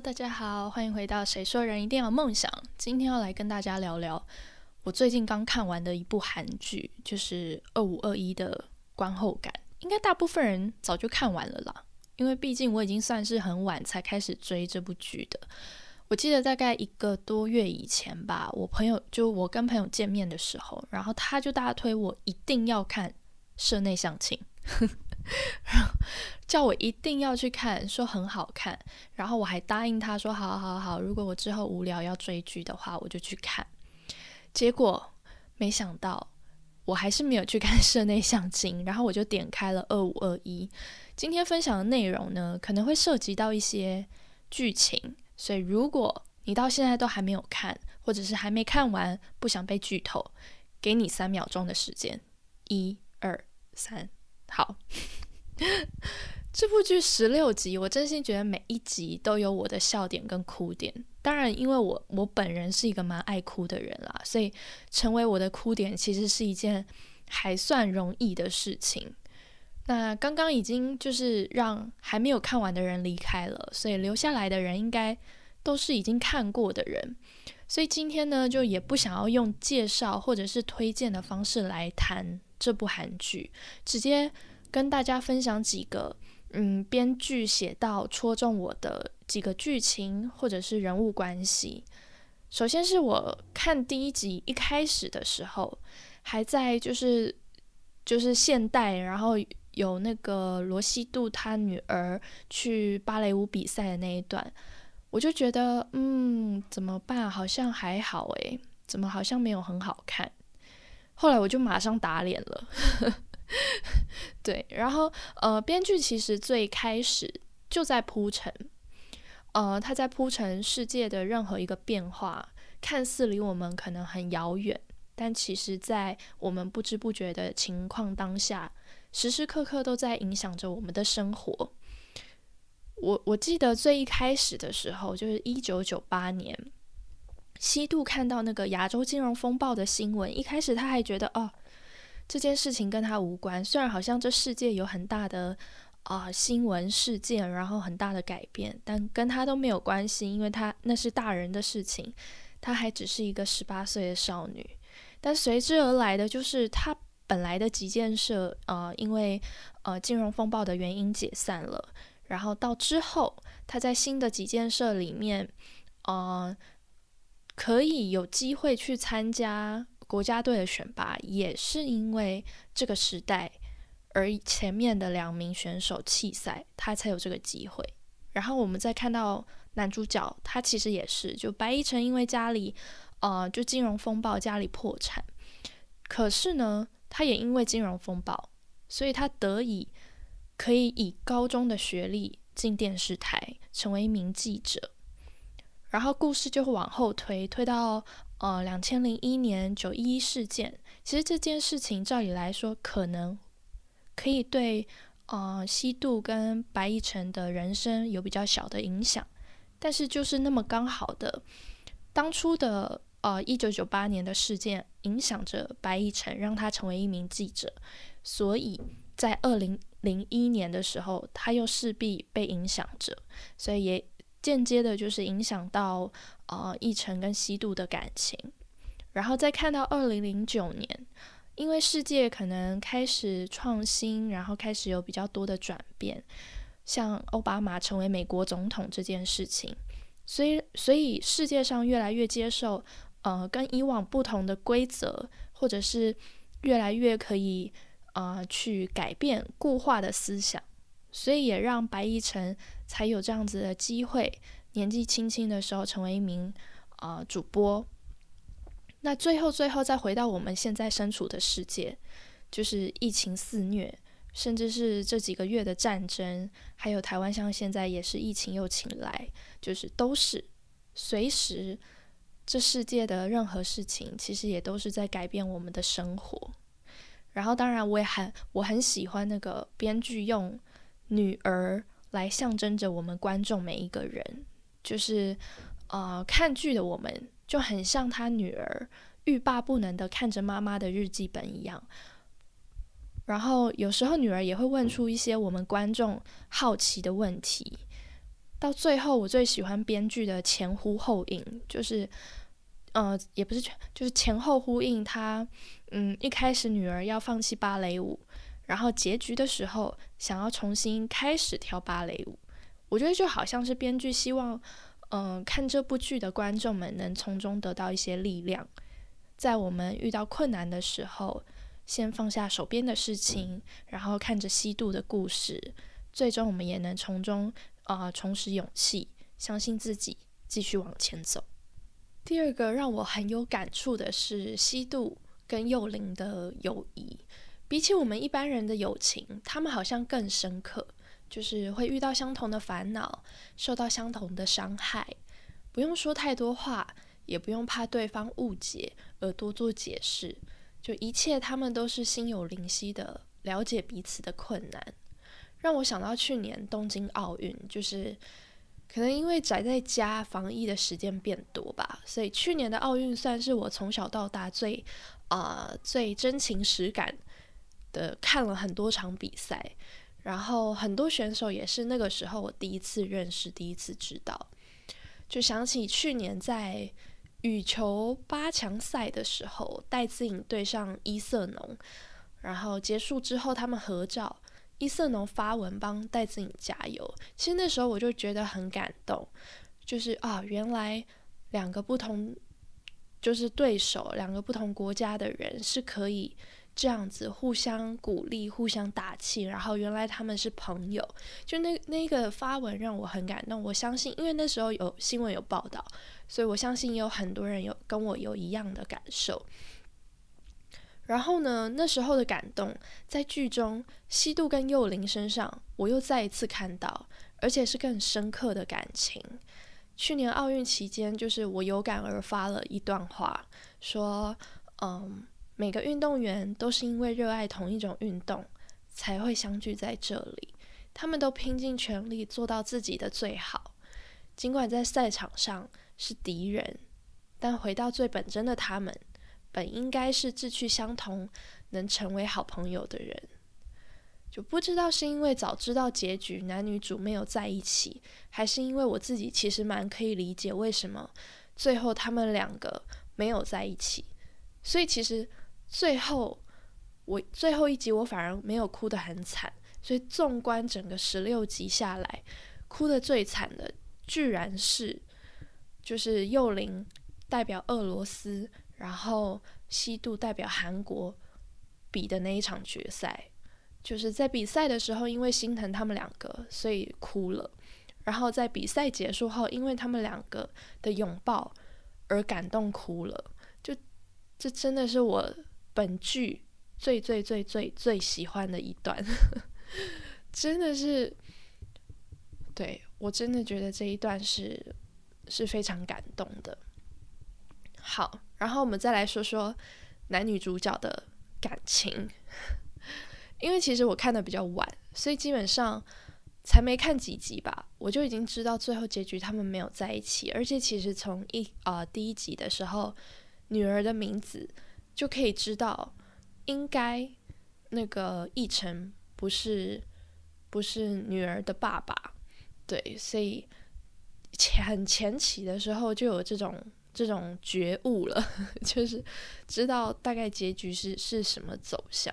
大家好，欢迎回到《谁说人一定要梦想》。今天要来跟大家聊聊我最近刚看完的一部韩剧，就是《二五二一》的观后感。应该大部分人早就看完了啦，因为毕竟我已经算是很晚才开始追这部剧的。我记得大概一个多月以前吧，我朋友就我跟朋友见面的时候，然后他就大推我一定要看《社内相亲》。叫我一定要去看，说很好看，然后我还答应他说，好好好，如果我之后无聊要追剧的话，我就去看。结果没想到，我还是没有去看社内相亲，然后我就点开了二五二一。今天分享的内容呢，可能会涉及到一些剧情，所以如果你到现在都还没有看，或者是还没看完，不想被剧透，给你三秒钟的时间，一二三。好，这部剧十六集，我真心觉得每一集都有我的笑点跟哭点。当然，因为我我本人是一个蛮爱哭的人啦，所以成为我的哭点其实是一件还算容易的事情。那刚刚已经就是让还没有看完的人离开了，所以留下来的人应该都是已经看过的人。所以今天呢，就也不想要用介绍或者是推荐的方式来谈。这部韩剧直接跟大家分享几个，嗯，编剧写到戳中我的几个剧情或者是人物关系。首先是我看第一集一开始的时候，还在就是就是现代，然后有那个罗西度他女儿去芭蕾舞比赛的那一段，我就觉得，嗯，怎么办？好像还好诶，怎么好像没有很好看？后来我就马上打脸了，对，然后呃，编剧其实最开始就在铺陈，呃，他在铺陈世界的任何一个变化，看似离我们可能很遥远，但其实在我们不知不觉的情况当下，时时刻刻都在影响着我们的生活。我我记得最一开始的时候，就是一九九八年。西渡看到那个亚洲金融风暴的新闻，一开始他还觉得哦，这件事情跟他无关。虽然好像这世界有很大的啊新闻事件，然后很大的改变，但跟他都没有关系，因为他那是大人的事情，他还只是一个十八岁的少女。但随之而来的就是他本来的基建社，呃，因为呃金融风暴的原因解散了，然后到之后他在新的基建社里面，呃。可以有机会去参加国家队的选拔，也是因为这个时代，而前面的两名选手弃赛，他才有这个机会。然后我们再看到男主角，他其实也是，就白一晨，因为家里，呃，就金融风暴，家里破产，可是呢，他也因为金融风暴，所以他得以可以以高中的学历进电视台，成为一名记者。然后故事就会往后推，推到呃两千零一年九一一事件。其实这件事情照理来说，可能可以对呃西渡跟白亦辰的人生有比较小的影响，但是就是那么刚好的，当初的呃一九九八年的事件影响着白亦辰，让他成为一名记者，所以在二零零一年的时候，他又势必被影响着，所以也。间接的就是影响到呃奕晨跟西渡的感情，然后再看到二零零九年，因为世界可能开始创新，然后开始有比较多的转变，像奥巴马成为美国总统这件事情，所以所以世界上越来越接受呃跟以往不同的规则，或者是越来越可以呃去改变固化的思想。所以也让白亦辰才有这样子的机会，年纪轻轻的时候成为一名呃主播。那最后最后再回到我们现在身处的世界，就是疫情肆虐，甚至是这几个月的战争，还有台湾像现在也是疫情又请来，就是都是随时这世界的任何事情，其实也都是在改变我们的生活。然后当然我也很我很喜欢那个编剧用。女儿来象征着我们观众每一个人，就是呃看剧的我们就很像他女儿欲罢不能的看着妈妈的日记本一样。然后有时候女儿也会问出一些我们观众好奇的问题，到最后，我最喜欢编剧的前呼后应，就是，呃，也不是全，就是前后呼应。他，嗯，一开始女儿要放弃芭蕾舞，然后结局的时候想要重新开始跳芭蕾舞。我觉得就好像是编剧希望，嗯，看这部剧的观众们能从中得到一些力量，在我们遇到困难的时候，先放下手边的事情，然后看着西渡的故事，最终我们也能从中。啊，重拾勇气，相信自己，继续往前走。第二个让我很有感触的是西渡跟幼灵的友谊，比起我们一般人的友情，他们好像更深刻，就是会遇到相同的烦恼，受到相同的伤害，不用说太多话，也不用怕对方误解而多做解释，就一切他们都是心有灵犀的了解彼此的困难。让我想到去年东京奥运，就是可能因为宅在家防疫的时间变多吧，所以去年的奥运算是我从小到大最啊最真情实感的看了很多场比赛，然后很多选手也是那个时候我第一次认识，第一次知道，就想起去年在羽球八强赛的时候，戴资颖对上伊瑟农，然后结束之后他们合照。伊瑟农发文帮戴资颖加油，其实那时候我就觉得很感动，就是啊，原来两个不同就是对手，两个不同国家的人是可以这样子互相鼓励、互相打气，然后原来他们是朋友。就那那个发文让我很感动，我相信，因为那时候有新闻有报道，所以我相信也有很多人有跟我有一样的感受。然后呢？那时候的感动，在剧中西渡跟幼灵身上，我又再一次看到，而且是更深刻的感情。去年奥运期间，就是我有感而发了一段话，说：“嗯，每个运动员都是因为热爱同一种运动，才会相聚在这里。他们都拼尽全力做到自己的最好，尽管在赛场上是敌人，但回到最本真的他们。”本应该是志趣相同、能成为好朋友的人，就不知道是因为早知道结局男女主没有在一起，还是因为我自己其实蛮可以理解为什么最后他们两个没有在一起。所以其实最后我最后一集我反而没有哭得很惨。所以纵观整个十六集下来，哭得最惨的居然是就是幼灵代表俄罗斯。然后西渡代表韩国比的那一场决赛，就是在比赛的时候，因为心疼他们两个，所以哭了。然后在比赛结束后，因为他们两个的拥抱而感动哭了。就这真的是我本剧最最最最最喜欢的一段，真的是，对我真的觉得这一段是是非常感动的。好。然后我们再来说说男女主角的感情，因为其实我看的比较晚，所以基本上才没看几集吧，我就已经知道最后结局他们没有在一起。而且其实从一啊第一集的时候，女儿的名字就可以知道，应该那个奕晨不是不是女儿的爸爸，对，所以前很前期的时候就有这种。这种觉悟了，就是知道大概结局是是什么走向，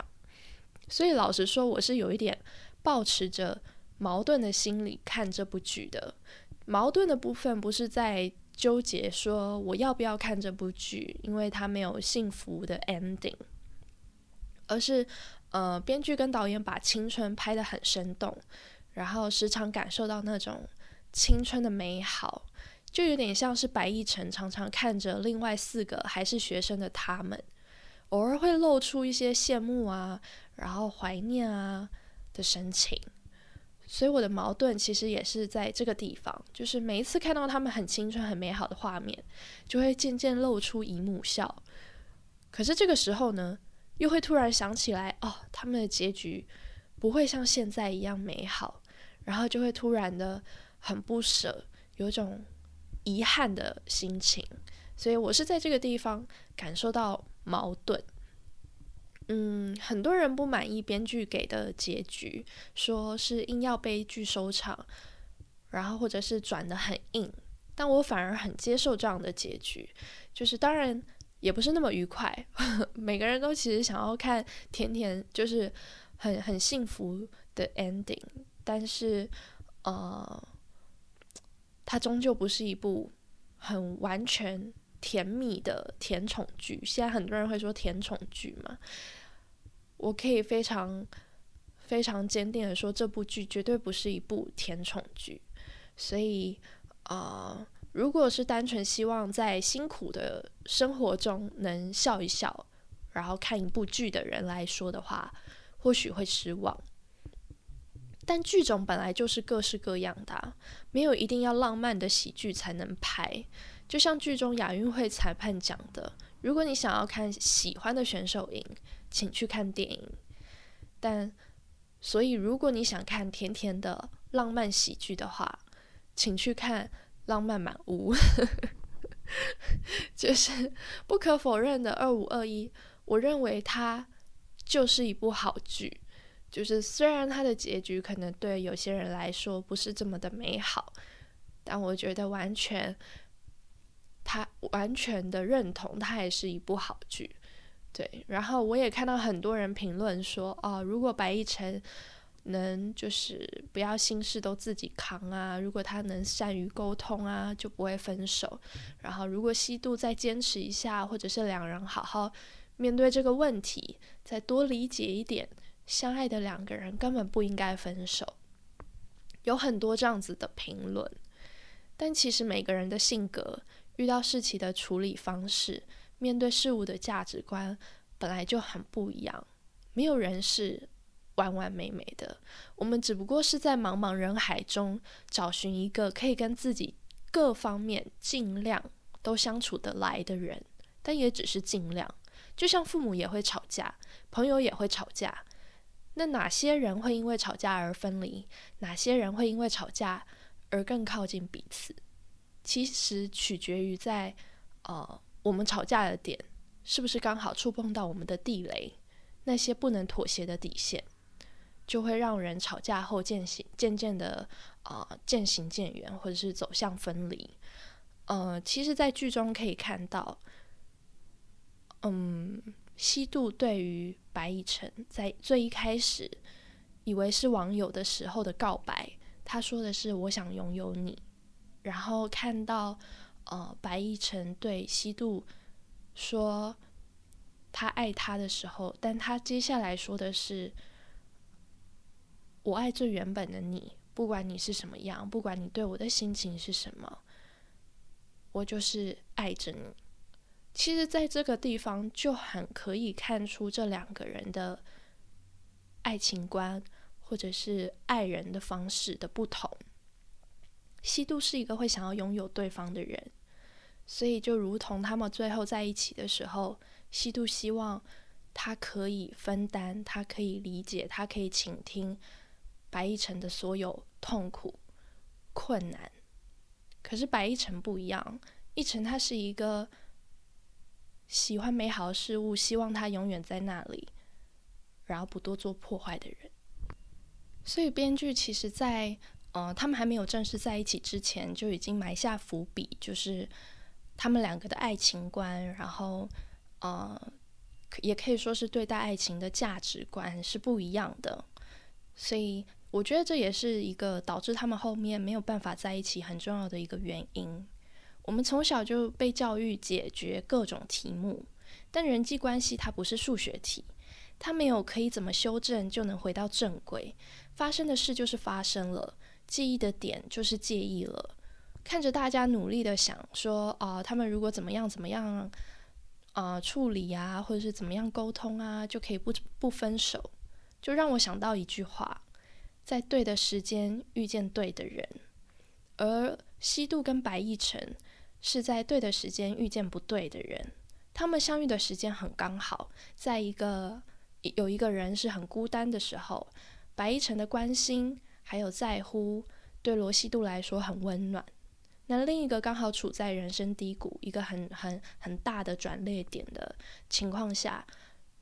所以老实说，我是有一点抱持着矛盾的心理看这部剧的。矛盾的部分不是在纠结说我要不要看这部剧，因为它没有幸福的 ending，而是呃，编剧跟导演把青春拍得很生动，然后时常感受到那种青春的美好。就有点像是白亦辰常常看着另外四个还是学生的他们，偶尔会露出一些羡慕啊，然后怀念啊的神情。所以我的矛盾其实也是在这个地方，就是每一次看到他们很青春、很美好的画面，就会渐渐露出姨母笑。可是这个时候呢，又会突然想起来，哦，他们的结局不会像现在一样美好，然后就会突然的很不舍，有种。遗憾的心情，所以我是在这个地方感受到矛盾。嗯，很多人不满意编剧给的结局，说是硬要悲剧收场，然后或者是转的很硬，但我反而很接受这样的结局，就是当然也不是那么愉快。每个人都其实想要看甜甜，就是很很幸福的 ending，但是呃，它终究不是一部很完全甜蜜的甜宠剧。现在很多人会说甜宠剧嘛，我可以非常。非常坚定的说，这部剧绝对不是一部甜宠剧。所以，啊，如果是单纯希望在辛苦的生活中能笑一笑，然后看一部剧的人来说的话，或许会失望。但剧种本来就是各式各样的，没有一定要浪漫的喜剧才能拍。就像剧中亚运会裁判讲的，如果你想要看喜欢的选手赢，请去看电影。但所以，如果你想看甜甜的浪漫喜剧的话，请去看《浪漫满屋》。就是不可否认的，二五二一，我认为它就是一部好剧。就是虽然它的结局可能对有些人来说不是这么的美好，但我觉得完全，他完全的认同，它也是一部好剧。对，然后我也看到很多人评论说，哦，如果白亦晨能就是不要心事都自己扛啊，如果他能善于沟通啊，就不会分手。然后如果西渡再坚持一下，或者是两人好好面对这个问题，再多理解一点，相爱的两个人根本不应该分手。有很多这样子的评论，但其实每个人的性格、遇到事情的处理方式。面对事物的价值观本来就很不一样，没有人是完完美美的。我们只不过是在茫茫人海中找寻一个可以跟自己各方面尽量都相处得来的人，但也只是尽量。就像父母也会吵架，朋友也会吵架。那哪些人会因为吵架而分离？哪些人会因为吵架而更靠近彼此？其实取决于在呃。我们吵架的点是不是刚好触碰到我们的地雷？那些不能妥协的底线，就会让人吵架后渐行渐渐的啊渐行渐远，或者是走向分离。呃，其实，在剧中可以看到，嗯，西渡对于白以晨在最一开始以为是网友的时候的告白，他说的是“我想拥有你”，然后看到。呃，白亦辰对西渡说他爱他的时候，但他接下来说的是：“我爱最原本的你，不管你是什么样，不管你对我的心情是什么，我就是爱着你。”其实，在这个地方就很可以看出这两个人的爱情观，或者是爱人的方式的不同。西渡是一个会想要拥有对方的人，所以就如同他们最后在一起的时候，西渡希望他可以分担，他可以理解，他可以倾听白亦辰的所有痛苦、困难。可是白亦辰不一样，亦辰他是一个喜欢美好的事物，希望他永远在那里，然后不多做破坏的人。所以编剧其实，在呃，他们还没有正式在一起之前，就已经埋下伏笔，就是他们两个的爱情观，然后呃，也可以说是对待爱情的价值观是不一样的。所以我觉得这也是一个导致他们后面没有办法在一起很重要的一个原因。我们从小就被教育解决各种题目，但人际关系它不是数学题，它没有可以怎么修正就能回到正轨，发生的事就是发生了。介意的点就是介意了，看着大家努力的想说啊，他们如果怎么样怎么样啊处理啊，或者是怎么样沟通啊，就可以不不分手，就让我想到一句话：在对的时间遇见对的人。而西渡跟白亦辰是在对的时间遇见不对的人，他们相遇的时间很刚好，在一个有一个人是很孤单的时候，白亦辰的关心。还有在乎，对罗西度来说很温暖。那另一个刚好处在人生低谷，一个很很很大的转捩点的情况下，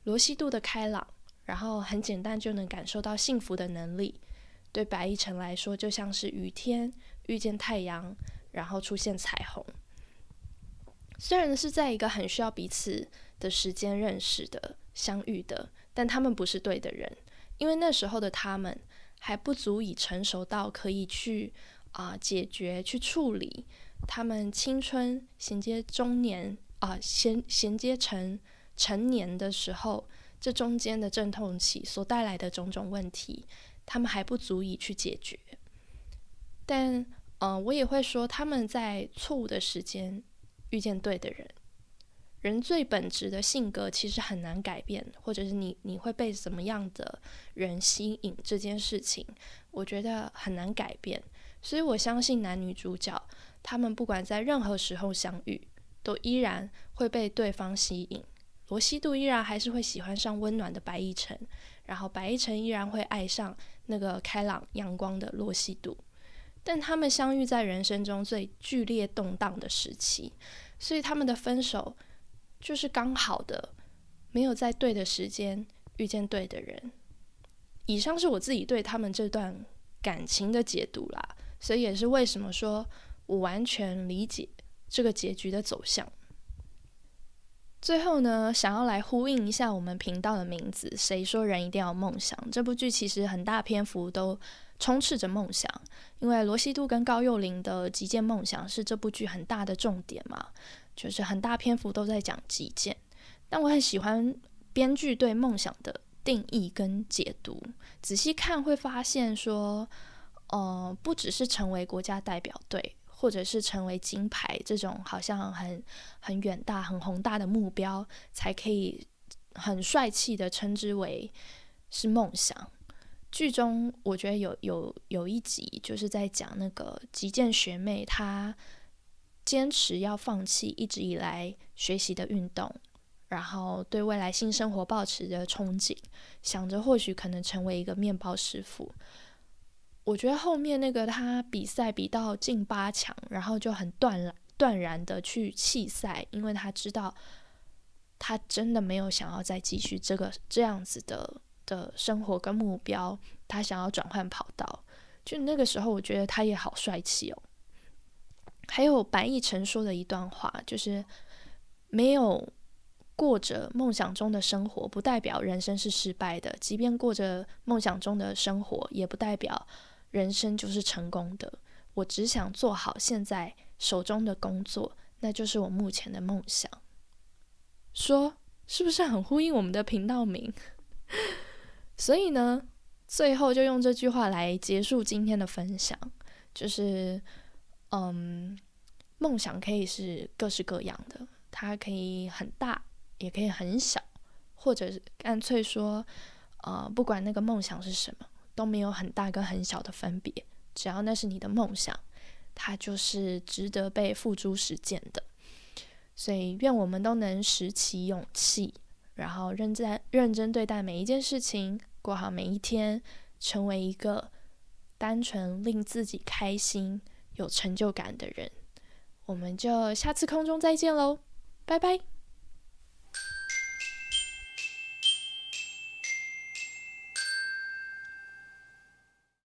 罗西度的开朗，然后很简单就能感受到幸福的能力，对白亦晨来说就像是雨天遇见太阳，然后出现彩虹。虽然是在一个很需要彼此的时间认识的、相遇的，但他们不是对的人，因为那时候的他们还不足以成熟到可以去啊解决、去处理他们青春衔接中年啊衔衔接成成年的时候，这中间的阵痛期所带来的种种问题，他们还不足以去解决。但嗯，我也会说他们在错误的时间。遇见对的人，人最本质的性格其实很难改变，或者是你你会被什么样的人吸引这件事情，我觉得很难改变。所以我相信男女主角他们不管在任何时候相遇，都依然会被对方吸引。罗西度依然还是会喜欢上温暖的白亦晨，然后白亦晨依然会爱上那个开朗阳光的罗西度。但他们相遇在人生中最剧烈动荡的时期。所以他们的分手就是刚好的，没有在对的时间遇见对的人。以上是我自己对他们这段感情的解读啦，所以也是为什么说我完全理解这个结局的走向。最后呢，想要来呼应一下我们频道的名字“谁说人一定要梦想”这部剧，其实很大篇幅都充斥着梦想。因为罗西度跟高幼霖的极简梦想是这部剧很大的重点嘛，就是很大篇幅都在讲极简。但我很喜欢编剧对梦想的定义跟解读，仔细看会发现说，呃，不只是成为国家代表队，或者是成为金牌这种好像很很远大、很宏大的目标，才可以很帅气的称之为是梦想。剧中我觉得有有有一集就是在讲那个击剑学妹，她坚持要放弃一直以来学习的运动，然后对未来新生活抱持着憧憬，想着或许可能成为一个面包师傅。我觉得后面那个他比赛比到进八强，然后就很断然断然的去弃赛，因为他知道他真的没有想要再继续这个这样子的。的生活跟目标，他想要转换跑道，就那个时候，我觉得他也好帅气哦。还有白亦晨说的一段话，就是没有过着梦想中的生活，不代表人生是失败的；即便过着梦想中的生活，也不代表人生就是成功的。我只想做好现在手中的工作，那就是我目前的梦想。说是不是很呼应我们的频道名？所以呢，最后就用这句话来结束今天的分享，就是，嗯，梦想可以是各式各样的，它可以很大，也可以很小，或者是干脆说，呃，不管那个梦想是什么，都没有很大跟很小的分别，只要那是你的梦想，它就是值得被付诸实践的。所以，愿我们都能拾起勇气。然后认真认真对待每一件事情，过好每一天，成为一个单纯令自己开心、有成就感的人。我们就下次空中再见喽，拜拜。